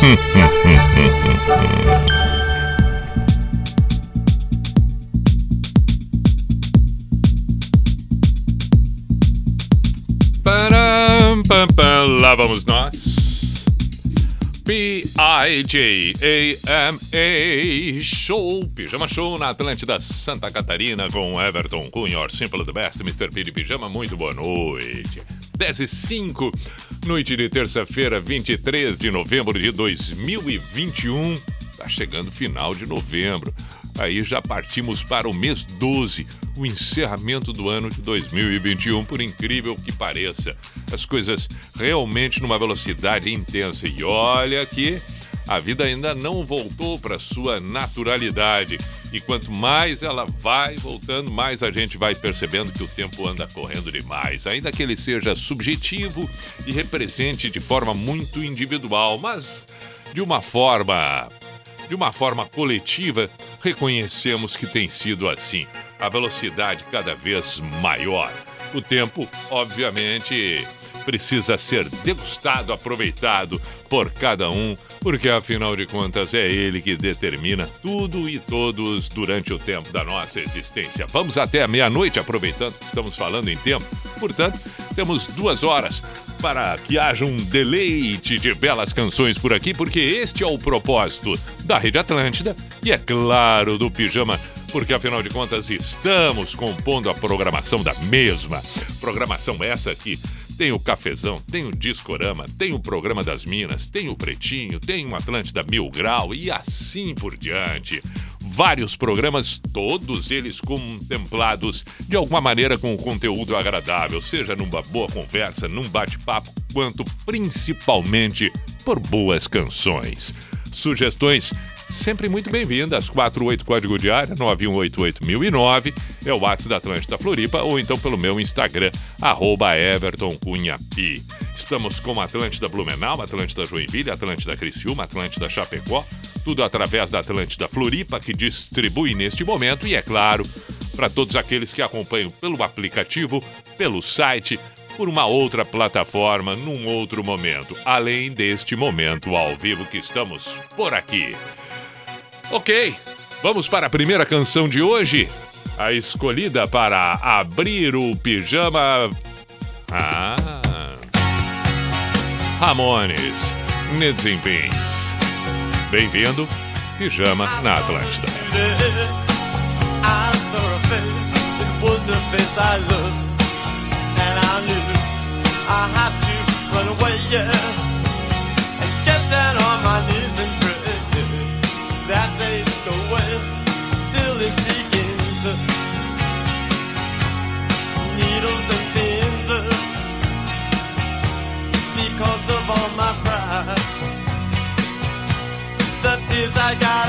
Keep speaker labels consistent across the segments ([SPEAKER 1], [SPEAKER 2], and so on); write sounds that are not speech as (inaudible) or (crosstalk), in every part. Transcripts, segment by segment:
[SPEAKER 1] (laughs)
[SPEAKER 2] Lá vamos nós. P-I-J-A-M-A Show, Pijama Show na Atlântida Santa Catarina com Everton Cunha, Simple the Best, Mr. P de Pijama, muito boa noite. 10 e 5, noite de terça-feira, 23 de novembro de 2021. Tá chegando final de novembro. Aí já partimos para o mês 12, o encerramento do ano de 2021, por incrível que pareça. As coisas realmente numa velocidade intensa. E olha que a vida ainda não voltou para sua naturalidade. E quanto mais ela vai voltando, mais a gente vai percebendo que o tempo anda correndo demais. Ainda que ele seja subjetivo e represente de forma muito individual, mas de uma forma de uma forma coletiva, reconhecemos que tem sido assim. A velocidade cada vez maior. O tempo, obviamente, precisa ser degustado, aproveitado por cada um, porque afinal de contas é ele que determina tudo e todos durante o tempo da nossa existência. Vamos até a meia-noite, aproveitando que estamos falando em tempo. Portanto, temos duas horas para que haja um deleite de belas canções por aqui, porque este é o propósito da Rede Atlântida e, é claro, do Pijama, porque afinal de contas estamos compondo a programação da mesma. Programação essa que tem o Cafezão, tem o Discorama, tem o Programa das Minas, tem o Pretinho, tem o Atlântida Mil Grau e assim por diante vários programas, todos eles contemplados de alguma maneira com um conteúdo agradável, seja numa boa conversa, num bate-papo, quanto principalmente por boas canções. Sugestões sempre muito bem-vindas. 48 código de área 9188009 é o WhatsApp da Atlântida Floripa ou então pelo meu Instagram, arroba Everton Cunha Pi. Estamos com Atlântida Blumenau, Atlântida Joinville, Atlântida Criciúma, Atlântida Chapecó, tudo através da Atlântida Floripa, que distribui neste momento, e é claro, para todos aqueles que acompanham pelo aplicativo, pelo site, por uma outra plataforma, num outro momento, além deste momento ao vivo que estamos por aqui. Ok, vamos para a primeira canção de hoje. A escolhida para abrir o pijama. Ah. Ramones, Needs. Bem-vindo, Pijama na Atlântida.
[SPEAKER 3] I saw a face, a face knew I had to run away, yeah, the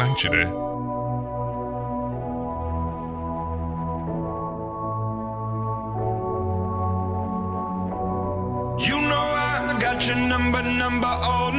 [SPEAKER 4] You know I got your number, number all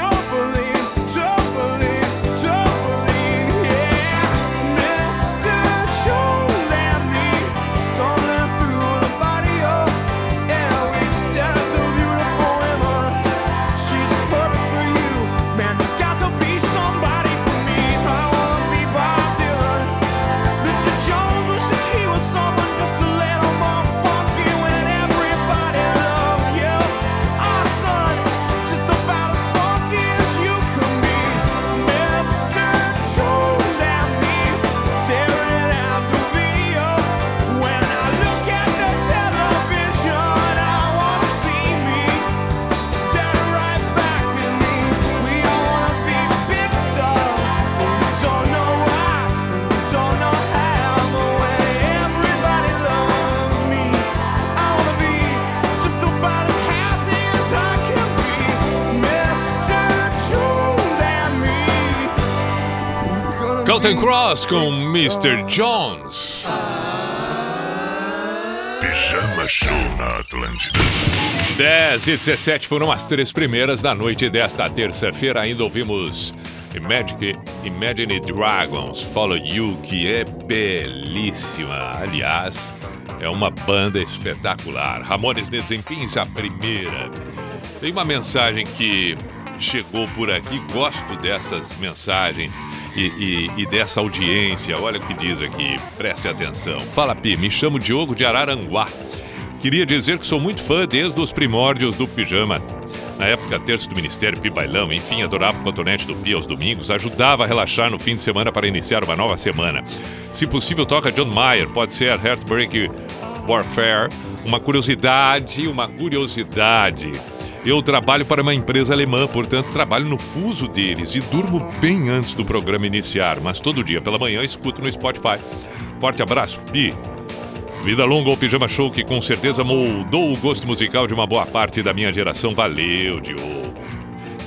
[SPEAKER 5] someone Be
[SPEAKER 2] Cross com Mr. Jones.
[SPEAKER 1] Pijama Show na Atlântida.
[SPEAKER 2] 10 e 17 foram as três primeiras da noite desta terça-feira. Ainda ouvimos Imagine, Imagine Dragons, Follow You, que é belíssima. Aliás, é uma banda espetacular. Ramones Desempenhos, a primeira. Tem uma mensagem que chegou por aqui, gosto dessas mensagens e, e- e dessa audiência. Olha o que diz aqui, preste atenção. Fala, Pi, me chamo Diogo de Araranguá. Queria dizer que sou muito fã desde os primórdios do pijama. Na época, terço do Ministério, Pi Bailão, enfim, adorava o cotonete do Pi aos domingos, ajudava a relaxar no fim de semana para iniciar uma nova semana. Se possível, toca John Mayer, pode ser Heartbreak Warfare. Uma curiosidade, uma curiosidade. Eu trabalho para uma empresa alemã, portanto, trabalho no fuso deles e durmo bem antes do programa iniciar, mas todo dia pela manhã escuto no Spotify. Forte abraço, Pi. Vida longa ao Pijama Show, que com certeza moldou o gosto musical de uma boa parte da minha geração. Valeu, Diogo.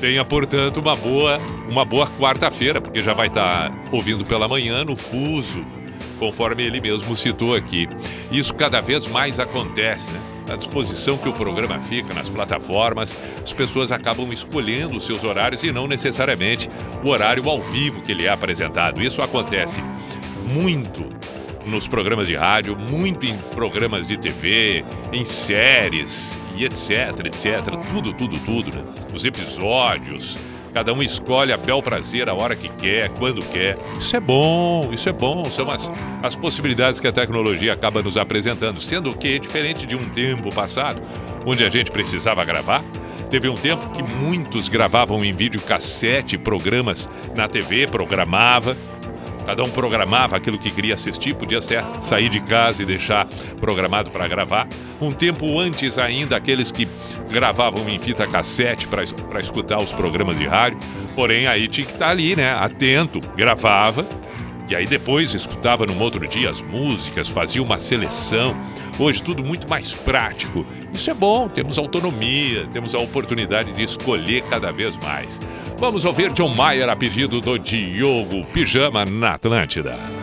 [SPEAKER 2] Tenha, portanto, uma boa, uma boa quarta-feira, porque já vai estar ouvindo pela manhã no fuso, conforme ele mesmo citou aqui. Isso cada vez mais acontece, né? À disposição que o programa fica nas plataformas, as pessoas acabam escolhendo os seus horários e não necessariamente o horário ao vivo que ele é apresentado. Isso acontece muito nos programas de rádio, muito em programas de TV, em séries e etc, etc. Tudo, tudo, tudo, né? Os episódios. Cada um escolhe a bel prazer a hora que quer, quando quer. Isso é bom, isso é bom. São as, as possibilidades que a tecnologia acaba nos apresentando. Sendo que, diferente de um tempo passado, onde a gente precisava gravar, teve um tempo que muitos gravavam em videocassete programas na TV, programava. Cada um programava aquilo que queria assistir, podia até sair de casa e deixar programado para gravar. Um tempo antes ainda, aqueles que gravavam em fita cassete para escutar os programas de rádio. Porém, aí tinha que estar ali, né? Atento, gravava. E aí depois escutava no outro dia as músicas, fazia uma seleção. Hoje tudo muito mais prático. Isso é bom, temos autonomia, temos a oportunidade de escolher cada vez mais. Vamos ouvir John Mayer a pedido do Diogo Pijama na Atlântida.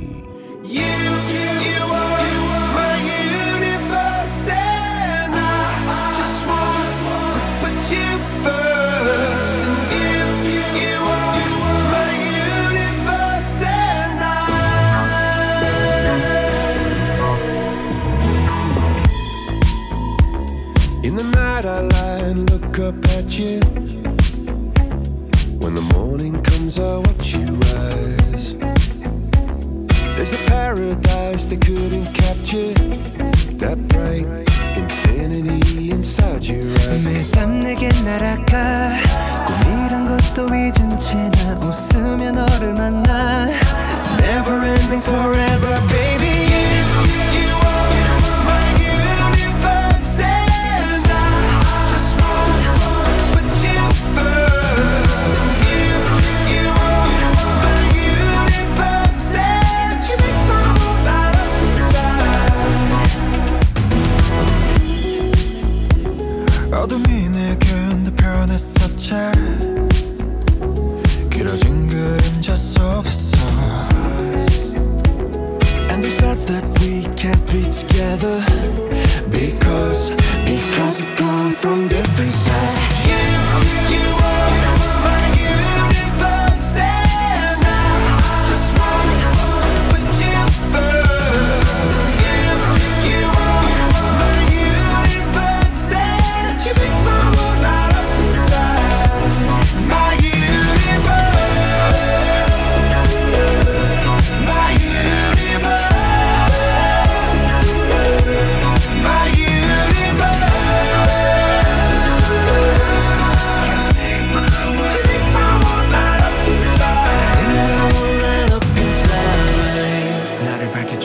[SPEAKER 6] They couldn't capture.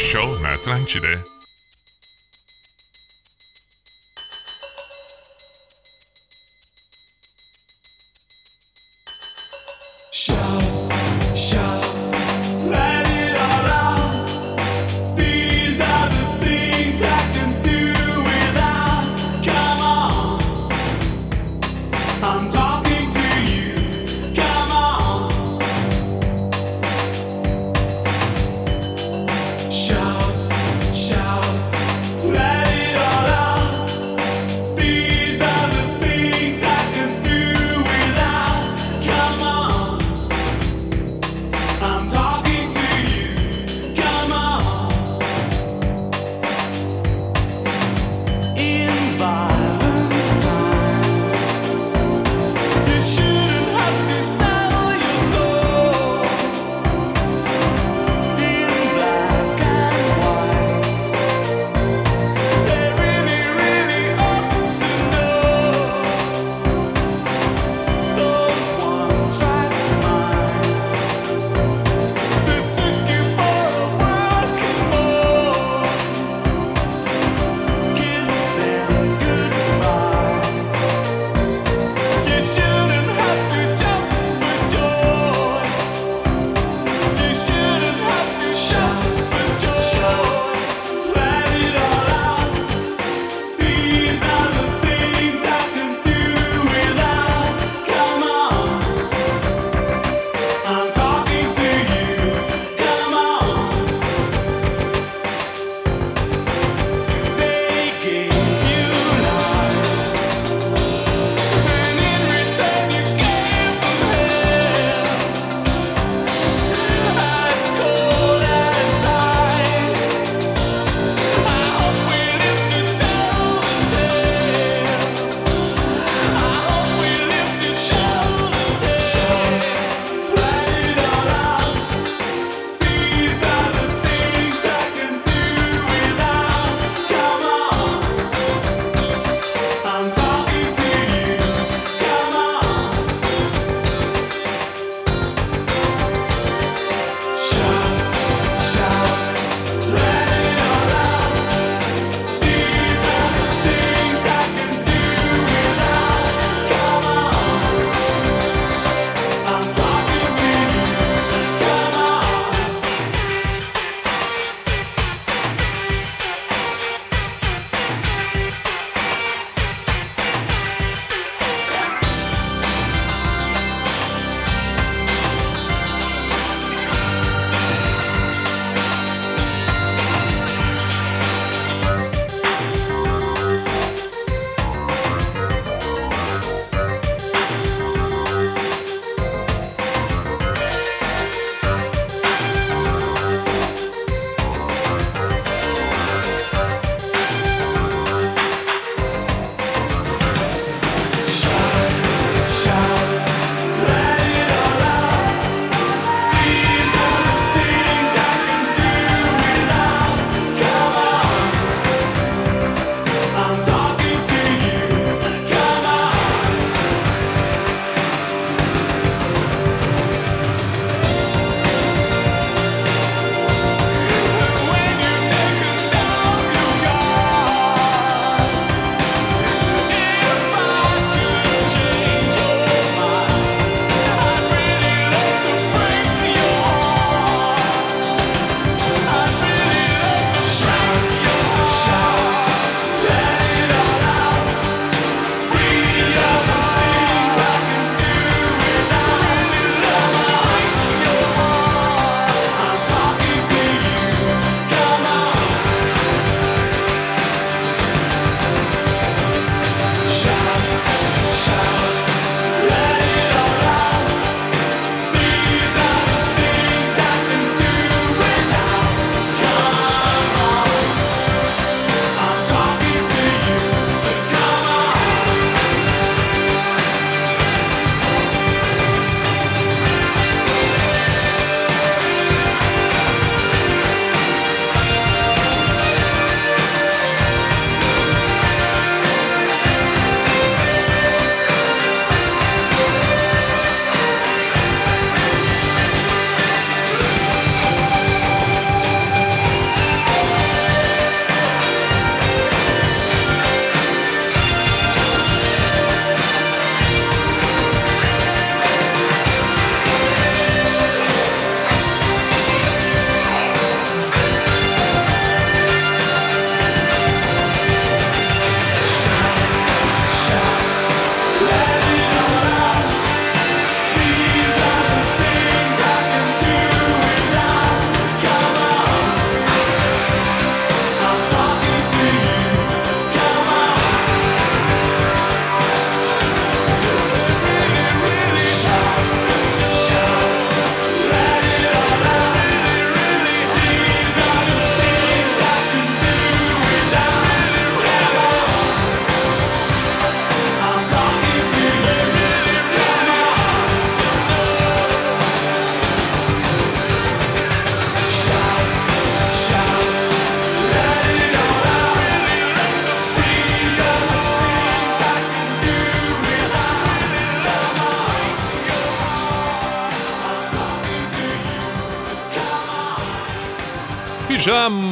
[SPEAKER 5] Show na Atlântida.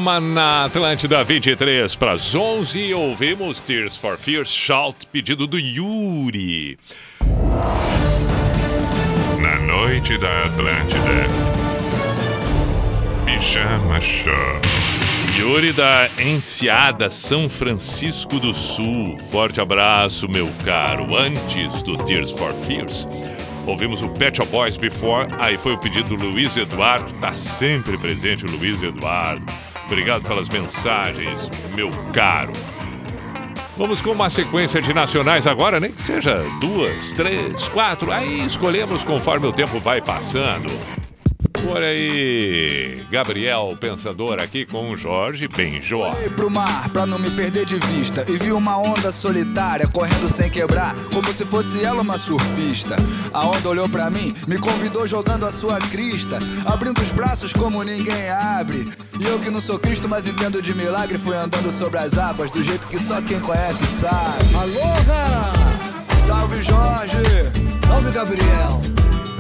[SPEAKER 2] Pijama na Atlântida 23 para as 11. Ouvimos Tears for Fears Shout, pedido do Yuri.
[SPEAKER 1] Na noite da Atlântida. Pijama Show.
[SPEAKER 2] Yuri da Enseada, São Francisco do Sul. Forte abraço, meu caro. Antes do Tears for Fears, ouvimos o Pet Shop Boys Before. Aí foi o pedido do Luiz Eduardo. Tá sempre presente o Luiz Eduardo. Obrigado pelas mensagens, meu caro. Vamos com uma sequência de nacionais agora, nem que seja duas, três, quatro. Aí escolhemos conforme o tempo vai passando. Olha aí, Gabriel Pensador aqui com o Jorge Benjó.
[SPEAKER 7] Olhei pro mar pra não me perder de vista e vi uma onda solitária correndo sem quebrar, como se fosse ela uma surfista. A onda olhou pra mim, me convidou jogando a sua crista, abrindo os braços como ninguém abre. E eu que não sou Cristo, mas entendo de milagre, fui andando sobre as águas do jeito que só quem conhece sabe.
[SPEAKER 5] Aloha! Salve Jorge! Salve Gabriel!